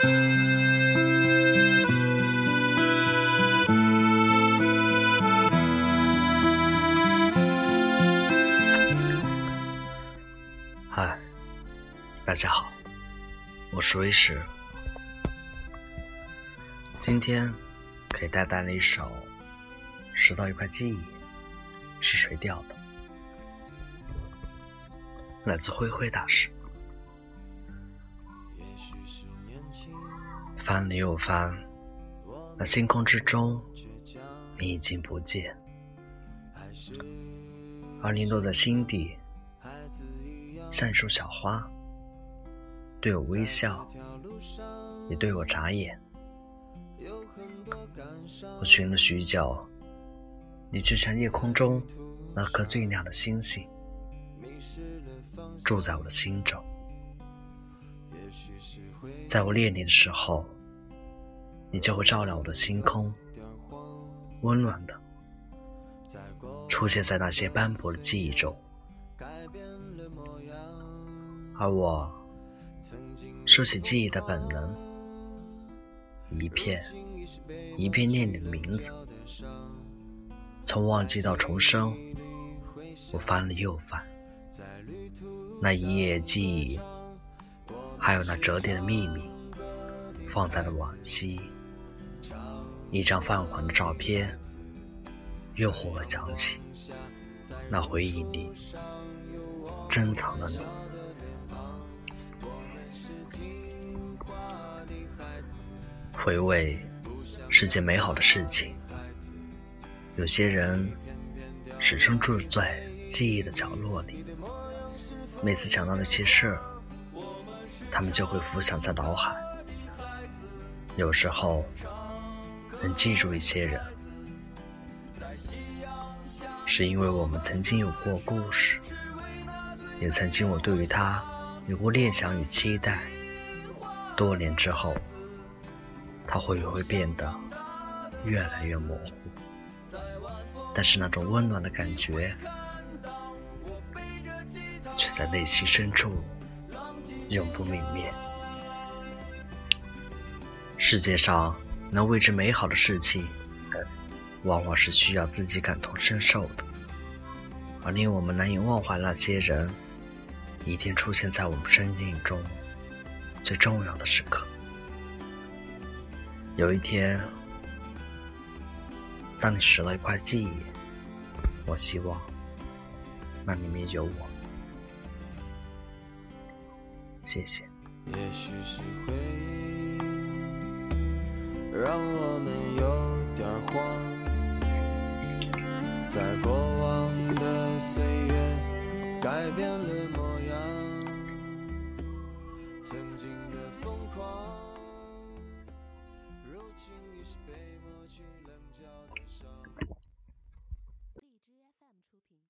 嗨，大家好，我是威石。今天给大家带来一首《拾到一块记忆》，是谁掉的？来自灰灰大师。翻了又翻，那星空之中，你已经不见，而你落在心底，像一束小花，对我微笑，也对我眨眼。我寻了许久，你就像夜空中那颗最亮的星星，住在我的心中。在我恋你的时候，你就会照亮我的星空，温暖的出现在那些斑驳的记忆中。而我收起记忆的本能，一片一片念你的名字，从忘记到重生，我翻了又翻，那一页记忆，还有那折叠的秘密，放在了往昔。一张泛黄的照片，诱惑我想起那回忆里珍藏的你。回味是件美好的事情。有些人始终住在记忆的角落里，每次想到那些事儿，他们就会浮想在脑海。有时候能记住一些人，是因为我们曾经有过故事，也曾经我对于他有过念想与期待。多年之后。他会不会变得越来越模糊？但是那种温暖的感觉，却在内心深处永不泯灭。世界上能为之美好的事情，往往是需要自己感同身受的，而令我们难以忘怀那些人，一定出现在我们生命中最重要的时刻。有一天，当你拾了一块记忆，我希望那里面有我。谢谢。也许是回忆让我们有点慌，在过往的岁月改变了模样，曾经的疯狂。如今已是被抹去棱角的伤。